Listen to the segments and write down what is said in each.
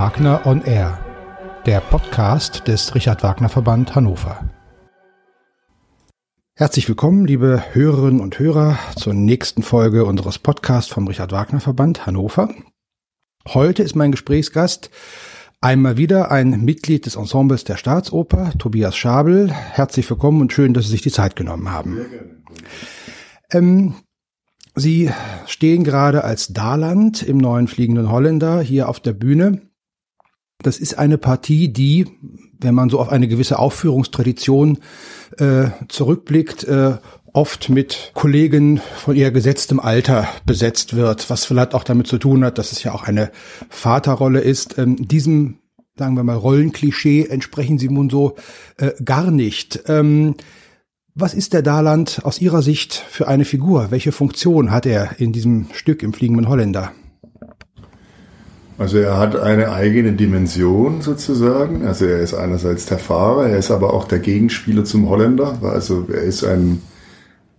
Wagner on Air, der Podcast des Richard Wagner Verband Hannover. Herzlich willkommen, liebe Hörerinnen und Hörer, zur nächsten Folge unseres Podcasts vom Richard Wagner Verband Hannover. Heute ist mein Gesprächsgast einmal wieder ein Mitglied des Ensembles der Staatsoper, Tobias Schabel. Herzlich willkommen und schön, dass Sie sich die Zeit genommen haben. Ähm, Sie stehen gerade als Daland im neuen Fliegenden Holländer hier auf der Bühne. Das ist eine Partie, die, wenn man so auf eine gewisse Aufführungstradition äh, zurückblickt, äh, oft mit Kollegen von eher gesetztem Alter besetzt wird, was vielleicht auch damit zu tun hat, dass es ja auch eine Vaterrolle ist. Ähm, diesem, sagen wir mal, Rollenklischee entsprechen sie nun so äh, gar nicht. Ähm, was ist der Daland aus Ihrer Sicht für eine Figur? Welche Funktion hat er in diesem Stück im Fliegenden Holländer? Also er hat eine eigene Dimension sozusagen. Also er ist einerseits der Fahrer, er ist aber auch der Gegenspieler zum Holländer. Also er ist ein,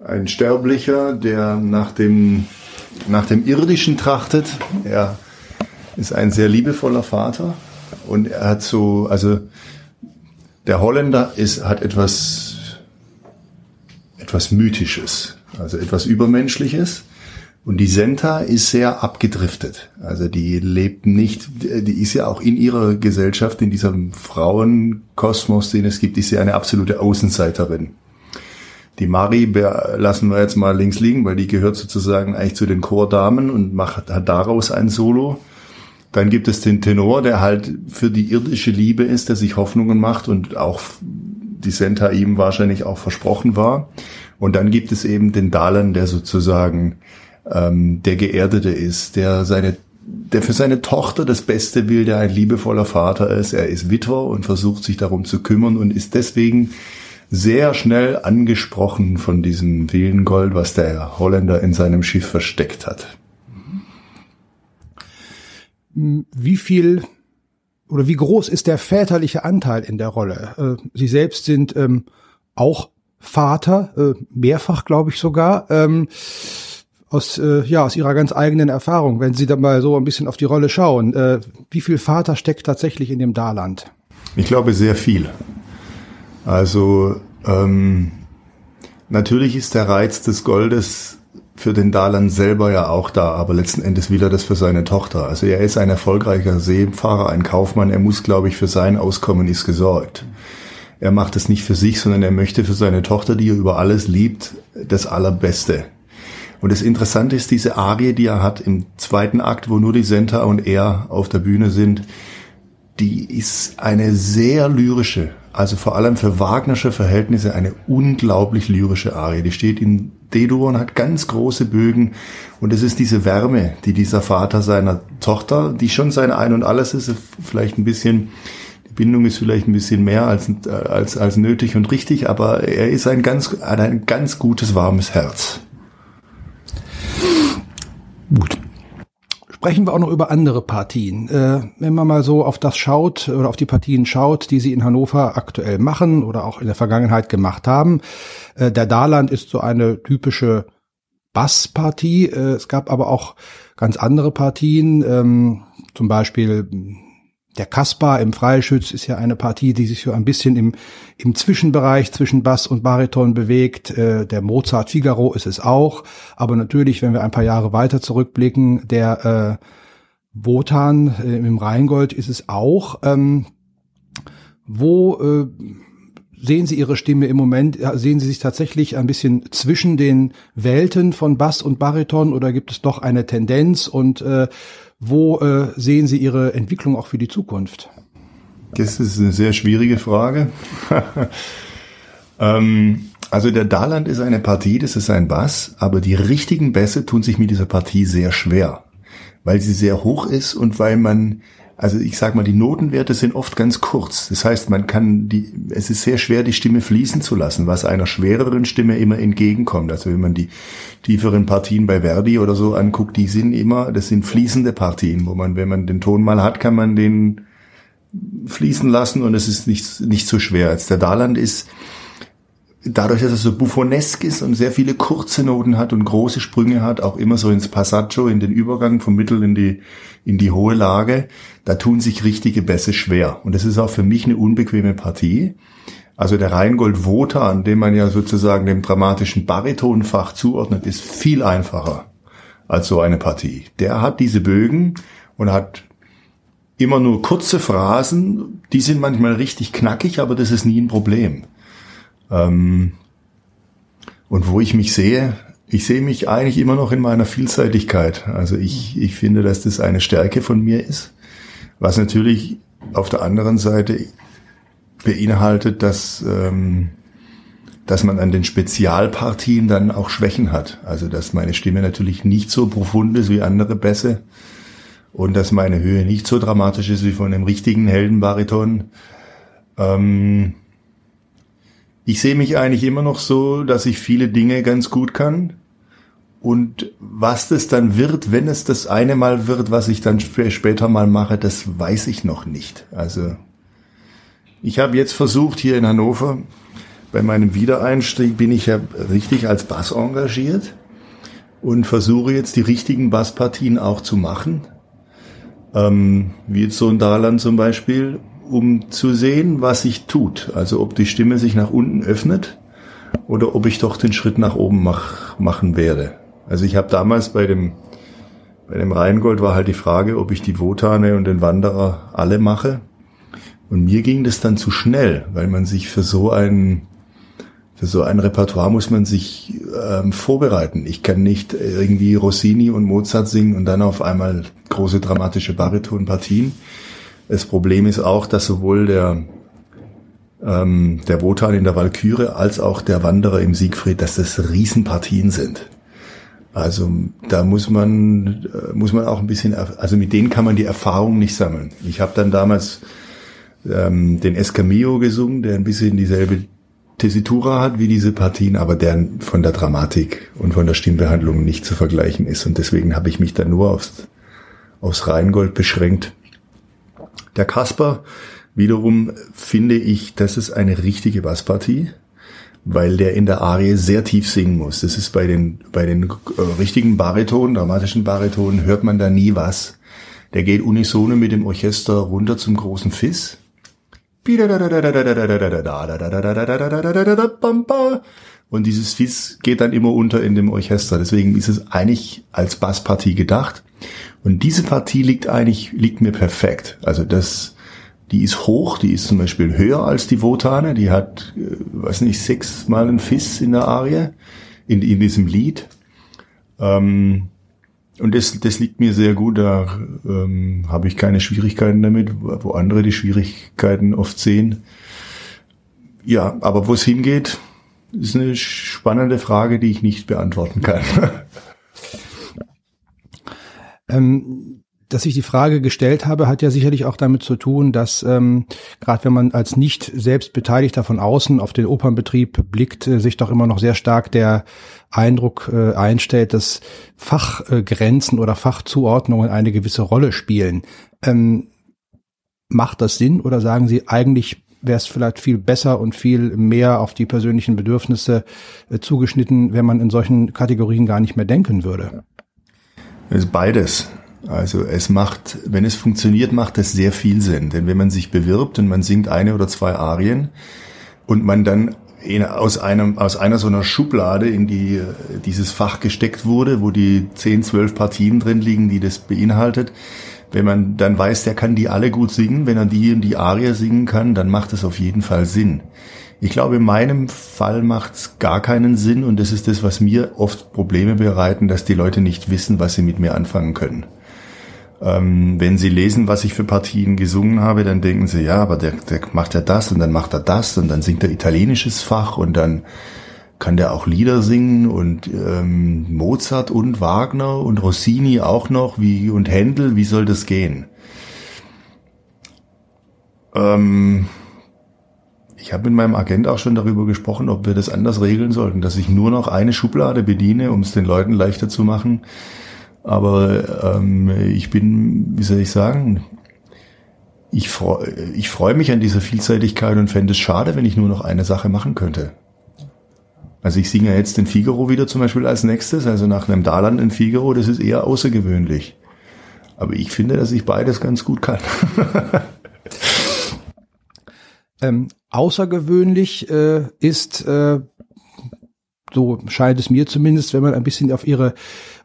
ein Sterblicher, der nach dem, nach dem Irdischen trachtet. Er ist ein sehr liebevoller Vater und er hat so, also der Holländer ist, hat etwas etwas Mythisches, also etwas Übermenschliches. Und die Senta ist sehr abgedriftet. Also die lebt nicht, die ist ja auch in ihrer Gesellschaft, in diesem Frauenkosmos, den es gibt, ist sie eine absolute Außenseiterin. Die Mari lassen wir jetzt mal links liegen, weil die gehört sozusagen eigentlich zu den Chordamen und macht, daraus ein Solo. Dann gibt es den Tenor, der halt für die irdische Liebe ist, der sich Hoffnungen macht und auch die Senta ihm wahrscheinlich auch versprochen war. Und dann gibt es eben den Dalan, der sozusagen ähm, der Geerdete ist, der seine der für seine Tochter das Beste will, der ein liebevoller Vater ist. Er ist Witwer und versucht sich darum zu kümmern und ist deswegen sehr schnell angesprochen von diesem vielen Gold, was der Holländer in seinem Schiff versteckt hat. Wie viel oder wie groß ist der väterliche Anteil in der Rolle? Äh, Sie selbst sind ähm, auch Vater, äh, mehrfach glaube ich sogar, ähm, aus, äh, ja, aus Ihrer ganz eigenen Erfahrung, wenn Sie da mal so ein bisschen auf die Rolle schauen. Äh, wie viel Vater steckt tatsächlich in dem Daland? Ich glaube sehr viel. Also ähm, natürlich ist der Reiz des Goldes für den Dalan selber ja auch da, aber letzten Endes will er das für seine Tochter. Also er ist ein erfolgreicher Seefahrer, ein Kaufmann. Er muss, glaube ich, für sein Auskommen ist gesorgt. Er macht es nicht für sich, sondern er möchte für seine Tochter, die er über alles liebt, das Allerbeste. Und das Interessante ist diese Arie, die er hat im zweiten Akt, wo nur die Senta und er auf der Bühne sind, die ist eine sehr lyrische, also vor allem für Wagnersche Verhältnisse eine unglaublich lyrische Arie. Die steht in D-Dur und hat ganz große Bögen. Und es ist diese Wärme, die dieser Vater seiner Tochter, die schon sein Ein und Alles ist, vielleicht ein bisschen, die Bindung ist vielleicht ein bisschen mehr als, als, als nötig und richtig, aber er ist ein ganz, ein ganz gutes, warmes Herz. Sprechen wir auch noch über andere Partien. Äh, wenn man mal so auf das schaut oder auf die Partien schaut, die Sie in Hannover aktuell machen oder auch in der Vergangenheit gemacht haben. Äh, der Daland ist so eine typische Basspartie. Äh, es gab aber auch ganz andere Partien, ähm, zum Beispiel der Kaspar im Freischütz ist ja eine Partie, die sich so ein bisschen im, im Zwischenbereich zwischen Bass und Bariton bewegt. Äh, der Mozart Figaro ist es auch. Aber natürlich, wenn wir ein paar Jahre weiter zurückblicken, der äh, Wotan äh, im Rheingold ist es auch. Ähm, wo äh, sehen Sie Ihre Stimme im Moment? Sehen Sie sich tatsächlich ein bisschen zwischen den Welten von Bass und Bariton oder gibt es doch eine Tendenz und äh, wo äh, sehen Sie Ihre Entwicklung auch für die Zukunft? Das ist eine sehr schwierige Frage. ähm, also der Daland ist eine Partie, das ist ein Bass, aber die richtigen Bässe tun sich mit dieser Partie sehr schwer, weil sie sehr hoch ist und weil man also ich sag mal, die Notenwerte sind oft ganz kurz. Das heißt, man kann die, es ist sehr schwer, die Stimme fließen zu lassen, was einer schwereren Stimme immer entgegenkommt. Also wenn man die tieferen Partien bei Verdi oder so anguckt, die sind immer, das sind fließende Partien, wo man, wenn man den Ton mal hat, kann man den fließen lassen und es ist nicht, nicht so schwer. Als der Daland ist, dadurch, dass er so buffonesk ist und sehr viele kurze Noten hat und große Sprünge hat, auch immer so ins Passaggio, in den Übergang vom Mittel in die, in die hohe Lage, da tun sich richtige Bässe schwer. Und das ist auch für mich eine unbequeme Partie. Also der Rheingold Wotan, den man ja sozusagen dem dramatischen Baritonfach zuordnet, ist viel einfacher als so eine Partie. Der hat diese Bögen und hat immer nur kurze Phrasen, die sind manchmal richtig knackig, aber das ist nie ein Problem. Ähm, und wo ich mich sehe, ich sehe mich eigentlich immer noch in meiner Vielseitigkeit. Also ich, ich finde, dass das eine Stärke von mir ist, was natürlich auf der anderen Seite beinhaltet, dass, ähm, dass man an den Spezialpartien dann auch Schwächen hat. Also dass meine Stimme natürlich nicht so profund ist wie andere Bässe und dass meine Höhe nicht so dramatisch ist wie von einem richtigen Heldenbariton. Ähm, ich sehe mich eigentlich immer noch so, dass ich viele Dinge ganz gut kann. Und was das dann wird, wenn es das eine Mal wird, was ich dann später mal mache, das weiß ich noch nicht. Also ich habe jetzt versucht, hier in Hannover, bei meinem Wiedereinstieg bin ich ja richtig als Bass engagiert und versuche jetzt die richtigen Basspartien auch zu machen. Ähm, wie jetzt so ein Daland zum Beispiel um zu sehen, was sich tut. Also ob die Stimme sich nach unten öffnet oder ob ich doch den Schritt nach oben mach, machen werde. Also ich habe damals bei dem bei dem Rheingold war halt die Frage, ob ich die Wotane und den Wanderer alle mache. Und mir ging das dann zu schnell, weil man sich für so ein für so ein Repertoire muss man sich ähm, vorbereiten. Ich kann nicht irgendwie Rossini und Mozart singen und dann auf einmal große dramatische Baritonpartien. Das Problem ist auch, dass sowohl der, ähm, der Wotan in der Walküre als auch der Wanderer im Siegfried, dass das Riesenpartien sind. Also da muss man äh, muss man auch ein bisschen, also mit denen kann man die Erfahrung nicht sammeln. Ich habe dann damals ähm, den Escamillo gesungen, der ein bisschen dieselbe Tessitura hat wie diese Partien, aber der von der Dramatik und von der Stimmbehandlung nicht zu vergleichen ist. Und deswegen habe ich mich dann nur aufs, aufs Rheingold beschränkt. Der Kasper wiederum finde ich, das ist eine richtige Basspartie, weil der in der Arie sehr tief singen muss. Das ist bei den, bei den äh, richtigen Baritonen, dramatischen Baritonen, hört man da nie was. Der geht unisono mit dem Orchester runter zum großen Fiss. Und dieses Fiss geht dann immer unter in dem Orchester. Deswegen ist es eigentlich als Basspartie gedacht. Und diese Partie liegt eigentlich, liegt mir perfekt. Also das, die ist hoch, die ist zum Beispiel höher als die Votane, die hat, äh, weiß nicht, sechsmal ein Fiss in der Arie, in, in diesem Lied. Ähm, und das, das liegt mir sehr gut, da ähm, habe ich keine Schwierigkeiten damit, wo andere die Schwierigkeiten oft sehen. Ja, aber wo es hingeht, ist eine spannende Frage, die ich nicht beantworten kann. Ähm, dass ich die Frage gestellt habe, hat ja sicherlich auch damit zu tun, dass ähm, gerade wenn man als nicht selbst Beteiligter von außen auf den Opernbetrieb blickt, äh, sich doch immer noch sehr stark der Eindruck äh, einstellt, dass Fachgrenzen oder Fachzuordnungen eine gewisse Rolle spielen. Ähm, macht das Sinn oder sagen Sie eigentlich wäre es vielleicht viel besser und viel mehr auf die persönlichen Bedürfnisse äh, zugeschnitten, wenn man in solchen Kategorien gar nicht mehr denken würde? Es ist beides. Also es macht, wenn es funktioniert, macht es sehr viel Sinn. Denn wenn man sich bewirbt und man singt eine oder zwei Arien und man dann in, aus einem aus einer so einer Schublade in die dieses Fach gesteckt wurde, wo die zehn, zwölf Partien drin liegen, die das beinhaltet. Wenn man dann weiß, der kann die alle gut singen, wenn er die und die Arie singen kann, dann macht es auf jeden Fall Sinn. Ich glaube, in meinem Fall macht es gar keinen Sinn und das ist das, was mir oft Probleme bereiten, dass die Leute nicht wissen, was sie mit mir anfangen können. Ähm, wenn sie lesen, was ich für Partien gesungen habe, dann denken sie, ja, aber der, der macht ja das und dann macht er das und dann singt er italienisches Fach und dann kann der auch Lieder singen und ähm, Mozart und Wagner und Rossini auch noch, wie und Händel, wie soll das gehen? Ähm, ich habe mit meinem Agent auch schon darüber gesprochen, ob wir das anders regeln sollten, dass ich nur noch eine Schublade bediene, um es den Leuten leichter zu machen. Aber ähm, ich bin, wie soll ich sagen, ich freue ich freu mich an dieser Vielseitigkeit und fände es schade, wenn ich nur noch eine Sache machen könnte. Also ich singe jetzt den Figaro wieder zum Beispiel als nächstes, also nach einem Daland in Figaro, das ist eher außergewöhnlich. Aber ich finde, dass ich beides ganz gut kann. ähm, außergewöhnlich äh, ist, äh, so scheint es mir zumindest, wenn man ein bisschen auf ihre,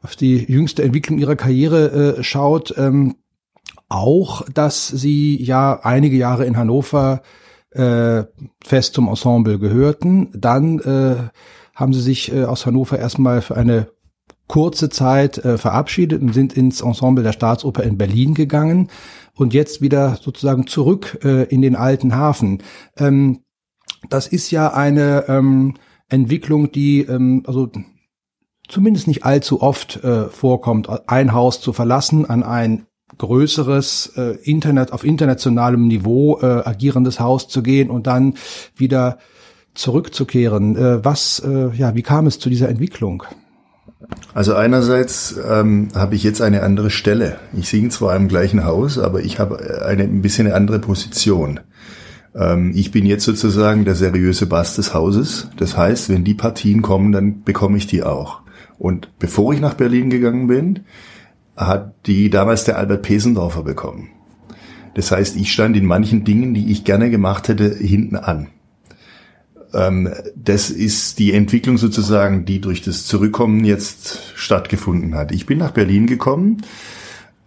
auf die jüngste Entwicklung ihrer Karriere äh, schaut, ähm, auch, dass sie ja einige Jahre in Hannover äh, fest zum Ensemble gehörten. Dann äh, haben sie sich äh, aus Hannover erstmal für eine kurze Zeit äh, verabschiedet und sind ins Ensemble der Staatsoper in Berlin gegangen und jetzt wieder sozusagen zurück äh, in den alten Hafen. Ähm, das ist ja eine ähm, Entwicklung, die ähm, also zumindest nicht allzu oft äh, vorkommt, ein Haus zu verlassen, an ein größeres äh, Internet auf internationalem Niveau äh, agierendes Haus zu gehen und dann wieder zurückzukehren. Äh, was, äh, ja, wie kam es zu dieser Entwicklung? Also einerseits ähm, habe ich jetzt eine andere Stelle. Ich singe zwar im gleichen Haus, aber ich habe eine ein bisschen eine andere Position. Ähm, ich bin jetzt sozusagen der seriöse Bass des Hauses. Das heißt, wenn die Partien kommen, dann bekomme ich die auch. Und bevor ich nach Berlin gegangen bin, hat die damals der Albert Pesendorfer bekommen. Das heißt, ich stand in manchen Dingen, die ich gerne gemacht hätte, hinten an. Ähm, das ist die Entwicklung sozusagen, die durch das Zurückkommen jetzt stattgefunden hat. Ich bin nach Berlin gekommen.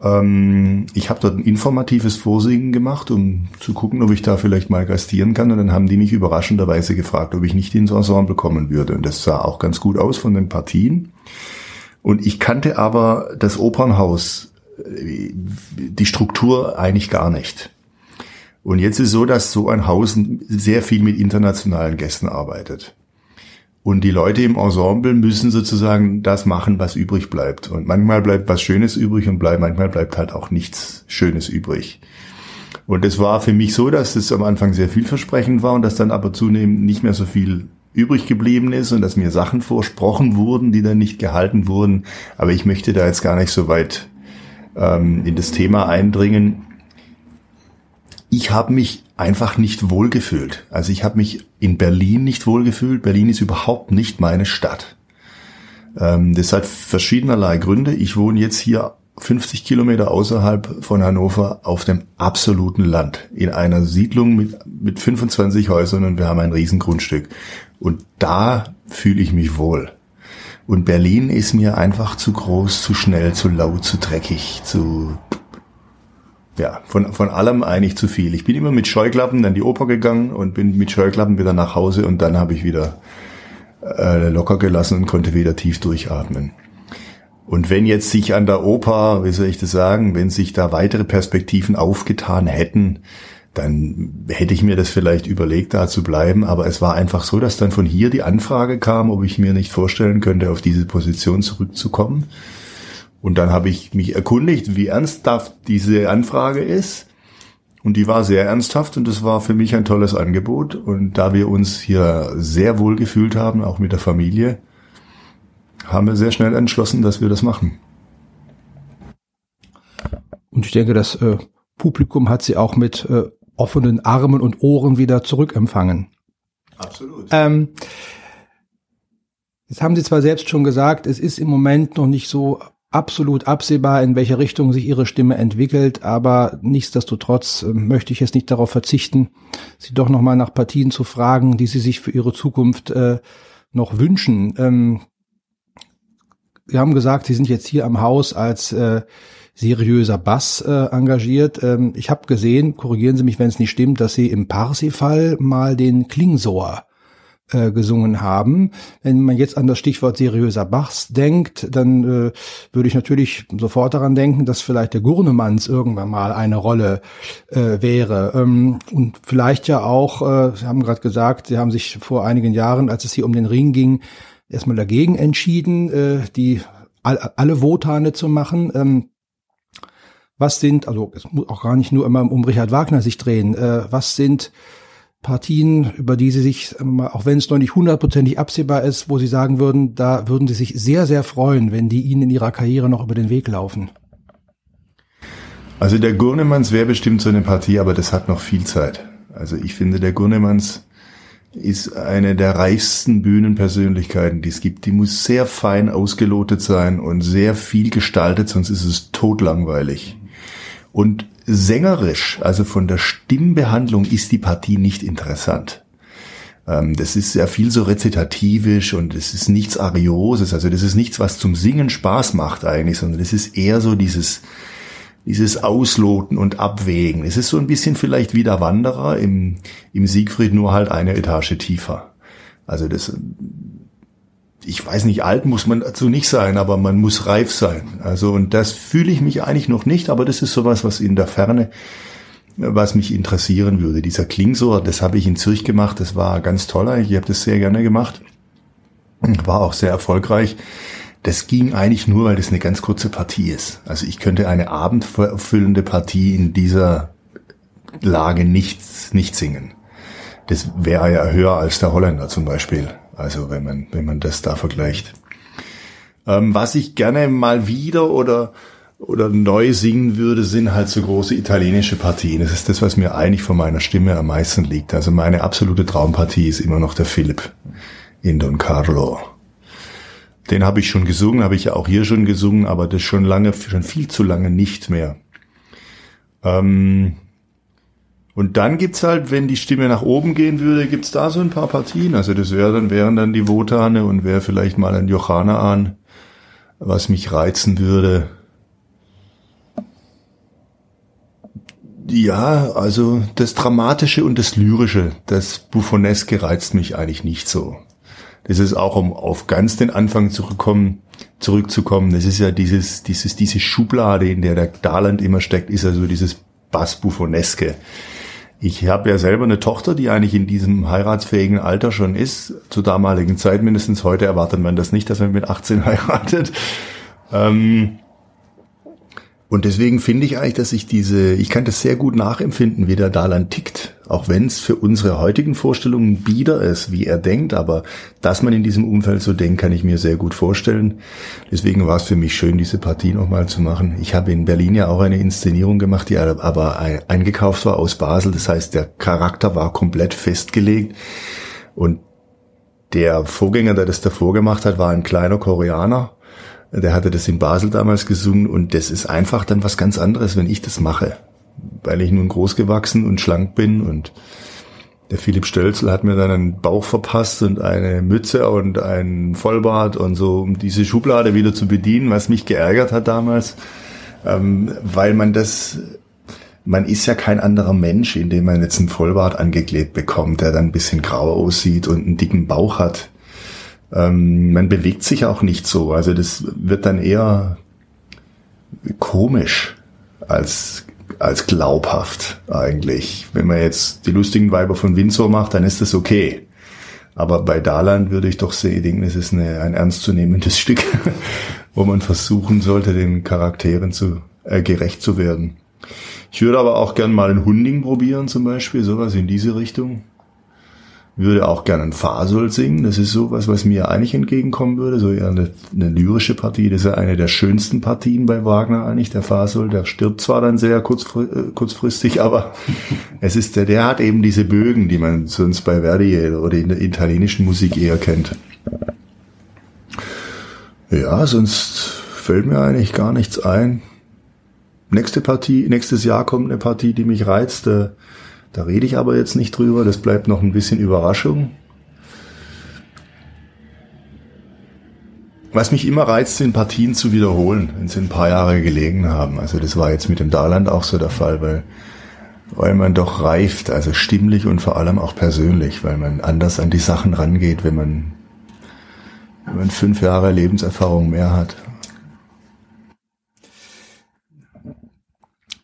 Ähm, ich habe dort ein informatives Vorsingen gemacht, um zu gucken, ob ich da vielleicht mal gastieren kann. Und dann haben die mich überraschenderweise gefragt, ob ich nicht ins Ensemble kommen würde. Und das sah auch ganz gut aus von den Partien. Und ich kannte aber das Opernhaus, äh, die Struktur eigentlich gar nicht. Und jetzt ist so, dass so ein Haus sehr viel mit internationalen Gästen arbeitet. Und die Leute im Ensemble müssen sozusagen das machen, was übrig bleibt. Und manchmal bleibt was Schönes übrig und bleibt, manchmal bleibt halt auch nichts Schönes übrig. Und es war für mich so, dass es am Anfang sehr vielversprechend war und dass dann aber zunehmend nicht mehr so viel übrig geblieben ist und dass mir Sachen versprochen wurden, die dann nicht gehalten wurden. Aber ich möchte da jetzt gar nicht so weit ähm, in das Thema eindringen ich habe mich einfach nicht wohlgefühlt. Also ich habe mich in Berlin nicht wohlgefühlt. Berlin ist überhaupt nicht meine Stadt. Ähm, das hat verschiedenerlei Gründe. Ich wohne jetzt hier 50 Kilometer außerhalb von Hannover auf dem absoluten Land. In einer Siedlung mit, mit 25 Häusern und wir haben ein Riesengrundstück. Und da fühle ich mich wohl. Und Berlin ist mir einfach zu groß, zu schnell, zu laut, zu dreckig, zu ja, von, von allem eigentlich zu viel. Ich bin immer mit Scheuklappen dann die Oper gegangen und bin mit Scheuklappen wieder nach Hause und dann habe ich wieder äh, locker gelassen und konnte wieder tief durchatmen. Und wenn jetzt sich an der Oper, wie soll ich das sagen, wenn sich da weitere Perspektiven aufgetan hätten, dann hätte ich mir das vielleicht überlegt, da zu bleiben. Aber es war einfach so, dass dann von hier die Anfrage kam, ob ich mir nicht vorstellen könnte, auf diese Position zurückzukommen. Und dann habe ich mich erkundigt, wie ernsthaft diese Anfrage ist. Und die war sehr ernsthaft und das war für mich ein tolles Angebot. Und da wir uns hier sehr wohl gefühlt haben, auch mit der Familie, haben wir sehr schnell entschlossen, dass wir das machen. Und ich denke, das äh, Publikum hat sie auch mit äh, offenen Armen und Ohren wieder zurückempfangen. Absolut. Ähm, jetzt haben Sie zwar selbst schon gesagt, es ist im Moment noch nicht so absolut absehbar, in welche Richtung sich ihre Stimme entwickelt, aber nichtsdestotrotz äh, möchte ich jetzt nicht darauf verzichten, sie doch nochmal nach Partien zu fragen, die sie sich für ihre Zukunft äh, noch wünschen. Ähm, sie haben gesagt, Sie sind jetzt hier am Haus als äh, seriöser Bass äh, engagiert. Ähm, ich habe gesehen, korrigieren Sie mich, wenn es nicht stimmt, dass Sie im Parsifal mal den Klingsor äh, gesungen haben. Wenn man jetzt an das Stichwort seriöser Bachs denkt, dann äh, würde ich natürlich sofort daran denken, dass vielleicht der Gurnemanns irgendwann mal eine Rolle äh, wäre. Ähm, und vielleicht ja auch, äh, Sie haben gerade gesagt, Sie haben sich vor einigen Jahren, als es hier um den Ring ging, erstmal dagegen entschieden, äh, die all, alle Votane zu machen. Ähm, was sind, also es muss auch gar nicht nur immer um Richard Wagner sich drehen, äh, was sind Partien, über die Sie sich, auch wenn es noch nicht hundertprozentig absehbar ist, wo Sie sagen würden, da würden Sie sich sehr, sehr freuen, wenn die Ihnen in Ihrer Karriere noch über den Weg laufen? Also der Gurnemanns wäre bestimmt so eine Partie, aber das hat noch viel Zeit. Also ich finde, der Gurnemanns ist eine der reichsten Bühnenpersönlichkeiten, die es gibt. Die muss sehr fein ausgelotet sein und sehr viel gestaltet, sonst ist es totlangweilig. Und sängerisch, also von der Stimmbehandlung, ist die Partie nicht interessant. Ähm, das ist sehr viel so rezitativisch und es ist nichts Arioses, also das ist nichts, was zum Singen Spaß macht eigentlich, sondern das ist eher so dieses, dieses Ausloten und Abwägen. Es ist so ein bisschen vielleicht wie der Wanderer im, im Siegfried, nur halt eine Etage tiefer. Also das, ich weiß nicht, alt muss man dazu nicht sein, aber man muss reif sein. Also, und das fühle ich mich eigentlich noch nicht, aber das ist sowas, was in der Ferne, was mich interessieren würde. Dieser Klingsor, das habe ich in Zürich gemacht, das war ganz toll, ich habe das sehr gerne gemacht, war auch sehr erfolgreich. Das ging eigentlich nur, weil das eine ganz kurze Partie ist. Also ich könnte eine abendfüllende Partie in dieser Lage nicht, nicht singen. Das wäre ja höher als der Holländer zum Beispiel. Also wenn man, wenn man das da vergleicht. Ähm, was ich gerne mal wieder oder, oder neu singen würde, sind halt so große italienische Partien. Das ist das, was mir eigentlich von meiner Stimme am meisten liegt. Also meine absolute Traumpartie ist immer noch der Philipp in Don Carlo. Den habe ich schon gesungen, habe ich ja auch hier schon gesungen, aber das schon lange, schon viel zu lange nicht mehr. Ähm, und dann gibt's halt, wenn die Stimme nach oben gehen würde, gibt's da so ein paar Partien. Also das wäre dann, wären dann die Wotane und wäre vielleicht mal ein Johanna an, was mich reizen würde. Ja, also das Dramatische und das Lyrische, das Buffoneske reizt mich eigentlich nicht so. Das ist auch, um auf ganz den Anfang zurückkommen, zurückzukommen. Das ist ja dieses, dieses, diese Schublade, in der der Darland immer steckt, ist also dieses Bass-Buffoneske. Ich habe ja selber eine Tochter, die eigentlich in diesem heiratsfähigen Alter schon ist. Zur damaligen Zeit mindestens. Heute erwartet man das nicht, dass man mit 18 heiratet. Ähm, und deswegen finde ich eigentlich, dass ich diese, ich kann das sehr gut nachempfinden, wie der Dalan tickt. Auch wenn es für unsere heutigen Vorstellungen bieder ist, wie er denkt, aber dass man in diesem Umfeld so denkt, kann ich mir sehr gut vorstellen. Deswegen war es für mich schön, diese Partie nochmal zu machen. Ich habe in Berlin ja auch eine Inszenierung gemacht, die aber eingekauft war aus Basel. Das heißt, der Charakter war komplett festgelegt. Und der Vorgänger, der das davor gemacht hat, war ein kleiner Koreaner der hatte das in Basel damals gesungen und das ist einfach dann was ganz anderes, wenn ich das mache. Weil ich nun groß gewachsen und schlank bin und der Philipp Stölzel hat mir dann einen Bauch verpasst und eine Mütze und einen Vollbart und so, um diese Schublade wieder zu bedienen, was mich geärgert hat damals, ähm, weil man das, man ist ja kein anderer Mensch, indem man jetzt einen Vollbart angeklebt bekommt, der dann ein bisschen grau aussieht und einen dicken Bauch hat. Ähm, man bewegt sich auch nicht so. Also das wird dann eher komisch als als glaubhaft eigentlich. Wenn man jetzt die lustigen Weiber von Windsor macht, dann ist das okay. Aber bei Daland würde ich doch sehr denken, es ist eine, ein ernstzunehmendes Stück, wo man versuchen sollte, den Charakteren zu äh, gerecht zu werden. Ich würde aber auch gern mal ein Hunding probieren, zum Beispiel, sowas in diese Richtung würde auch gerne ein Fasol singen. Das ist so was, mir eigentlich entgegenkommen würde. So eher eine, eine, lyrische Partie. Das ist ja eine der schönsten Partien bei Wagner eigentlich. Der Fasol, der stirbt zwar dann sehr äh, kurzfristig, aber es ist der, der hat eben diese Bögen, die man sonst bei Verdi oder in der italienischen Musik eher kennt. Ja, sonst fällt mir eigentlich gar nichts ein. Nächste Partie, nächstes Jahr kommt eine Partie, die mich reizt. Da rede ich aber jetzt nicht drüber, das bleibt noch ein bisschen Überraschung. Was mich immer reizt, sind Partien zu wiederholen, wenn sie ein paar Jahre gelegen haben. Also das war jetzt mit dem Darland auch so der Fall, weil, weil man doch reift, also stimmlich und vor allem auch persönlich, weil man anders an die Sachen rangeht, wenn man, wenn man fünf Jahre Lebenserfahrung mehr hat.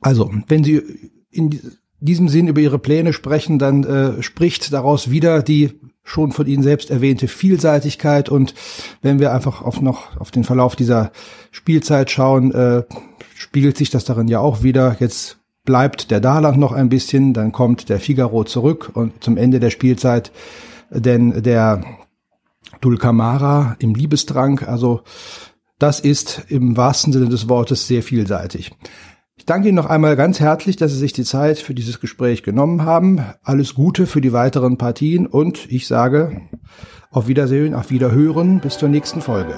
Also, wenn Sie in diesem Sinn über ihre Pläne sprechen, dann äh, spricht daraus wieder die schon von Ihnen selbst erwähnte Vielseitigkeit. Und wenn wir einfach auf noch auf den Verlauf dieser Spielzeit schauen, äh, spiegelt sich das darin ja auch wieder. Jetzt bleibt der Darland noch ein bisschen, dann kommt der Figaro zurück und zum Ende der Spielzeit, denn der Dulcamara im Liebesdrang, also das ist im wahrsten Sinne des Wortes sehr vielseitig. Ich danke Ihnen noch einmal ganz herzlich, dass Sie sich die Zeit für dieses Gespräch genommen haben. Alles Gute für die weiteren Partien und ich sage auf Wiedersehen, auf Wiederhören, bis zur nächsten Folge.